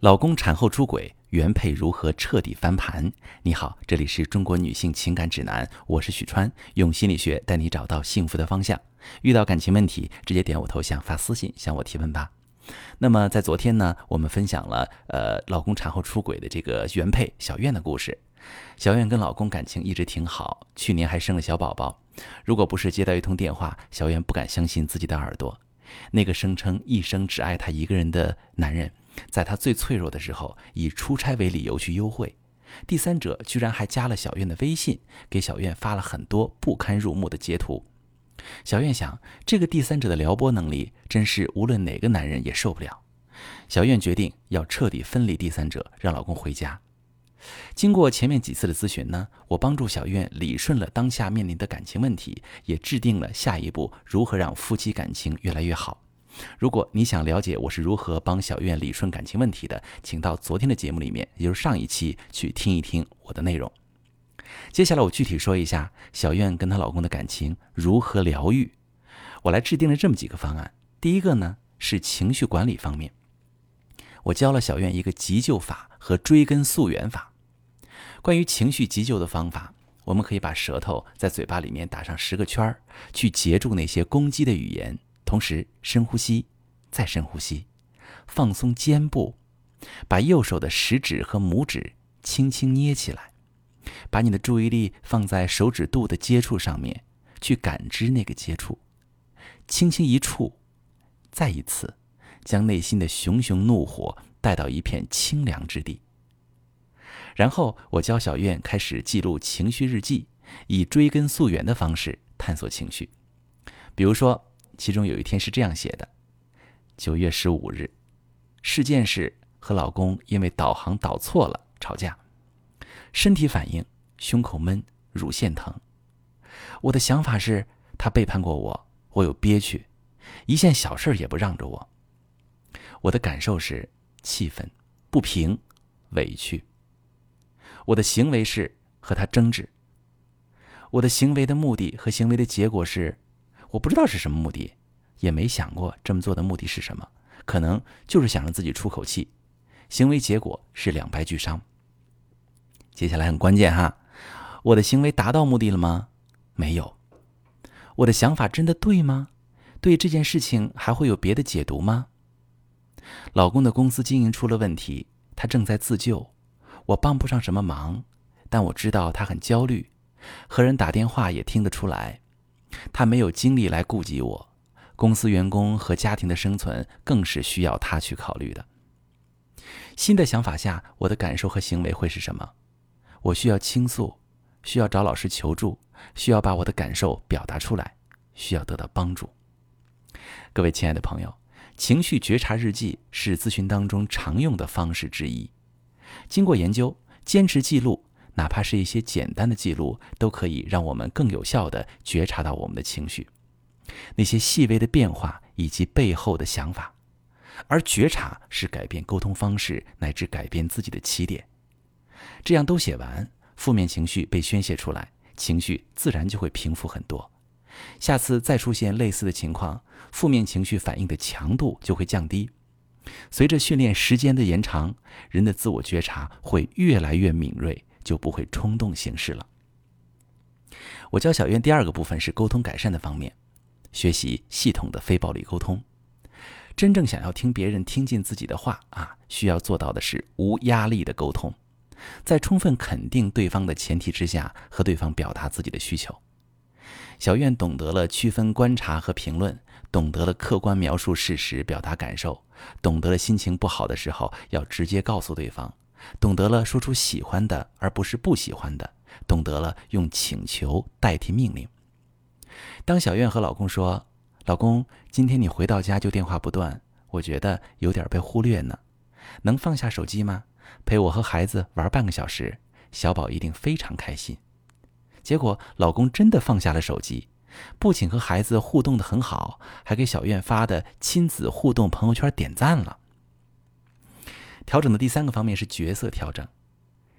老公产后出轨，原配如何彻底翻盘？你好，这里是中国女性情感指南，我是许川，用心理学带你找到幸福的方向。遇到感情问题，直接点我头像发私信向我提问吧。那么在昨天呢，我们分享了呃老公产后出轨的这个原配小苑的故事。小苑跟老公感情一直挺好，去年还生了小宝宝。如果不是接到一通电话，小苑不敢相信自己的耳朵，那个声称一生只爱她一个人的男人。在她最脆弱的时候，以出差为理由去幽会，第三者居然还加了小苑的微信，给小苑发了很多不堪入目的截图。小苑想，这个第三者的撩拨能力，真是无论哪个男人也受不了。小苑决定要彻底分离第三者，让老公回家。经过前面几次的咨询呢，我帮助小苑理顺了当下面临的感情问题，也制定了下一步如何让夫妻感情越来越好。如果你想了解我是如何帮小苑理顺感情问题的，请到昨天的节目里面，也就是上一期去听一听我的内容。接下来我具体说一下小苑跟她老公的感情如何疗愈。我来制定了这么几个方案。第一个呢是情绪管理方面，我教了小苑一个急救法和追根溯源法。关于情绪急救的方法，我们可以把舌头在嘴巴里面打上十个圈儿，去截住那些攻击的语言。同时深呼吸，再深呼吸，放松肩部，把右手的食指和拇指轻轻捏起来，把你的注意力放在手指肚的接触上面，去感知那个接触，轻轻一触，再一次，将内心的熊熊怒火带到一片清凉之地。然后我教小院开始记录情绪日记，以追根溯源的方式探索情绪，比如说。其中有一天是这样写的：九月十五日，事件是和老公因为导航导错了吵架，身体反应胸口闷、乳腺疼。我的想法是他背叛过我，我有憋屈，一件小事也不让着我。我的感受是气愤、不平、委屈。我的行为是和他争执。我的行为的目的和行为的结果是。我不知道是什么目的，也没想过这么做的目的是什么，可能就是想让自己出口气。行为结果是两败俱伤。接下来很关键哈，我的行为达到目的了吗？没有。我的想法真的对吗？对这件事情还会有别的解读吗？老公的公司经营出了问题，他正在自救，我帮不上什么忙，但我知道他很焦虑，和人打电话也听得出来。他没有精力来顾及我，公司员工和家庭的生存更是需要他去考虑的。新的想法下，我的感受和行为会是什么？我需要倾诉，需要找老师求助，需要把我的感受表达出来，需要得到帮助。各位亲爱的朋友，情绪觉察日记是咨询当中常用的方式之一。经过研究，坚持记录。哪怕是一些简单的记录，都可以让我们更有效地觉察到我们的情绪，那些细微的变化以及背后的想法。而觉察是改变沟通方式乃至改变自己的起点。这样都写完，负面情绪被宣泄出来，情绪自然就会平复很多。下次再出现类似的情况，负面情绪反应的强度就会降低。随着训练时间的延长，人的自我觉察会越来越敏锐。就不会冲动行事了。我教小院第二个部分是沟通改善的方面，学习系统的非暴力沟通。真正想要听别人听进自己的话啊，需要做到的是无压力的沟通，在充分肯定对方的前提之下，和对方表达自己的需求。小院懂得了区分观察和评论，懂得了客观描述事实、表达感受，懂得了心情不好的时候要直接告诉对方。懂得了说出喜欢的而不是不喜欢的，懂得了用请求代替命令。当小院和老公说：“老公，今天你回到家就电话不断，我觉得有点被忽略呢，能放下手机吗？陪我和孩子玩半个小时，小宝一定非常开心。”结果老公真的放下了手机，不仅和孩子互动的很好，还给小院发的亲子互动朋友圈点赞了。调整的第三个方面是角色调整。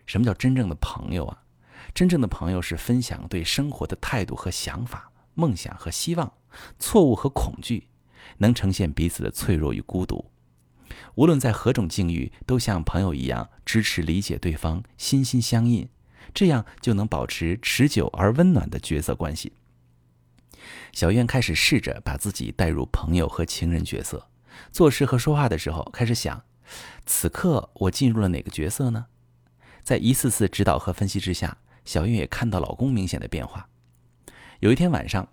什么叫真正的朋友啊？真正的朋友是分享对生活的态度和想法、梦想和希望、错误和恐惧，能呈现彼此的脆弱与孤独。无论在何种境遇，都像朋友一样支持理解对方，心心相印，这样就能保持持久而温暖的角色关系。小苑开始试着把自己带入朋友和情人角色，做事和说话的时候开始想：此刻我进入了哪个角色呢？在一次次指导和分析之下，小苑也看到老公明显的变化。有一天晚上，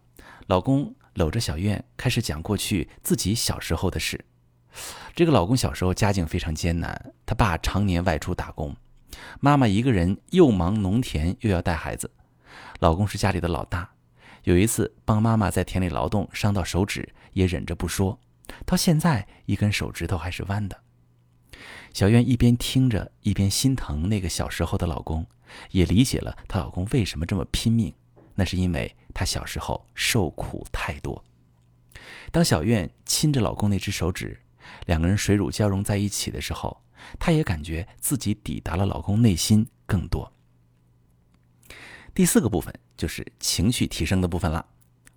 老公搂着小苑开始讲过去自己小时候的事。这个老公小时候家境非常艰难，他爸常年外出打工，妈妈一个人又忙农田又要带孩子，老公是家里的老大。有一次帮妈妈在田里劳动，伤到手指，也忍着不说，到现在一根手指头还是弯的。小苑一边听着，一边心疼那个小时候的老公，也理解了她老公为什么这么拼命，那是因为她小时候受苦太多。当小苑亲着老公那只手指，两个人水乳交融在一起的时候，她也感觉自己抵达了老公内心更多。第四个部分就是情绪提升的部分了。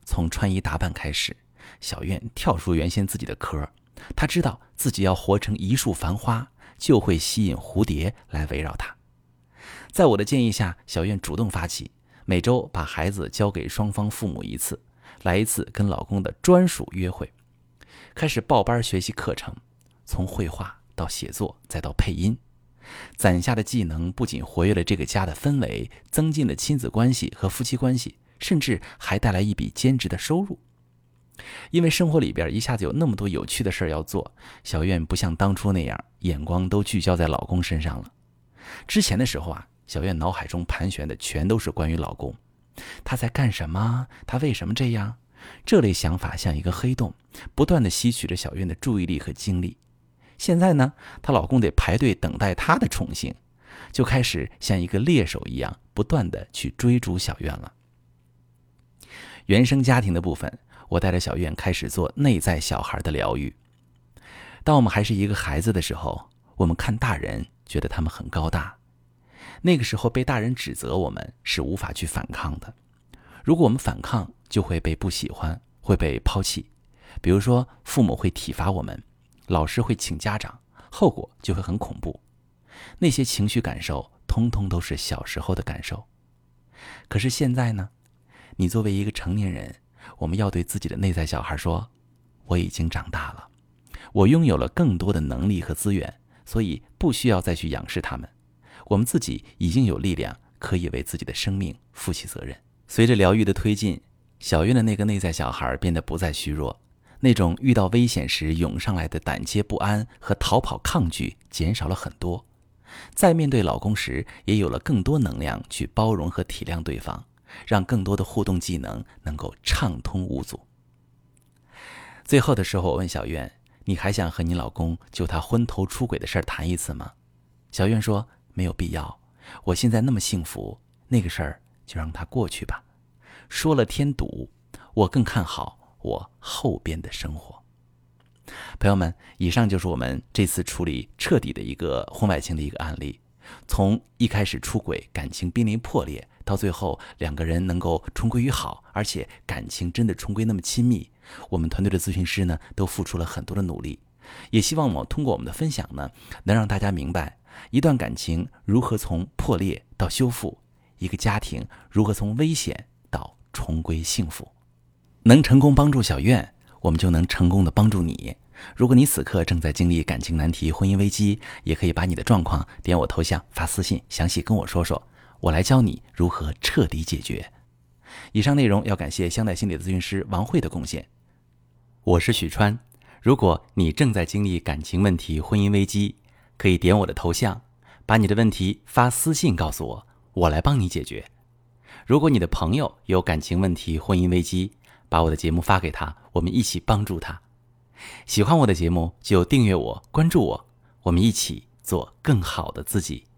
从穿衣打扮开始，小苑跳出原先自己的壳，她知道自己要活成一束繁花，就会吸引蝴蝶来围绕她。在我的建议下，小院主动发起，每周把孩子交给双方父母一次，来一次跟老公的专属约会，开始报班学习课程，从绘画到写作，再到配音。攒下的技能不仅活跃了这个家的氛围，增进了亲子关系和夫妻关系，甚至还带来一笔兼职的收入。因为生活里边一下子有那么多有趣的事儿要做，小苑不像当初那样眼光都聚焦在老公身上了。之前的时候啊，小苑脑海中盘旋的全都是关于老公，他在干什么？他为什么这样？这类想法像一个黑洞，不断的吸取着小苑的注意力和精力。现在呢，她老公得排队等待她的宠幸，就开始像一个猎手一样，不断的去追逐小苑了。原生家庭的部分，我带着小院开始做内在小孩的疗愈。当我们还是一个孩子的时候，我们看大人觉得他们很高大，那个时候被大人指责，我们是无法去反抗的。如果我们反抗，就会被不喜欢，会被抛弃。比如说，父母会体罚我们。老师会请家长，后果就会很恐怖。那些情绪感受，通通都是小时候的感受。可是现在呢？你作为一个成年人，我们要对自己的内在小孩说：“我已经长大了，我拥有了更多的能力和资源，所以不需要再去仰视他们。我们自己已经有力量，可以为自己的生命负起责任。”随着疗愈的推进，小月的那个内在小孩变得不再虚弱。那种遇到危险时涌上来的胆怯不安和逃跑抗拒减少了很多，在面对老公时也有了更多能量去包容和体谅对方，让更多的互动技能能够畅通无阻。最后的时候，我问小苑：“你还想和你老公就他昏头出轨的事儿谈一次吗？”小苑说：“没有必要，我现在那么幸福，那个事儿就让它过去吧。说了添堵，我更看好。”我后边的生活，朋友们，以上就是我们这次处理彻底的一个婚外情的一个案例。从一开始出轨，感情濒临破裂，到最后两个人能够重归于好，而且感情真的重归那么亲密，我们团队的咨询师呢都付出了很多的努力。也希望我通过我们的分享呢，能让大家明白一段感情如何从破裂到修复，一个家庭如何从危险到重归幸福。能成功帮助小苑，我们就能成功的帮助你。如果你此刻正在经历感情难题、婚姻危机，也可以把你的状况点我头像发私信，详细跟我说说，我来教你如何彻底解决。以上内容要感谢香奈心理咨询师王慧的贡献。我是许川，如果你正在经历感情问题、婚姻危机，可以点我的头像，把你的问题发私信告诉我，我来帮你解决。如果你的朋友有感情问题、婚姻危机，把我的节目发给他，我们一起帮助他。喜欢我的节目就订阅我、关注我，我们一起做更好的自己。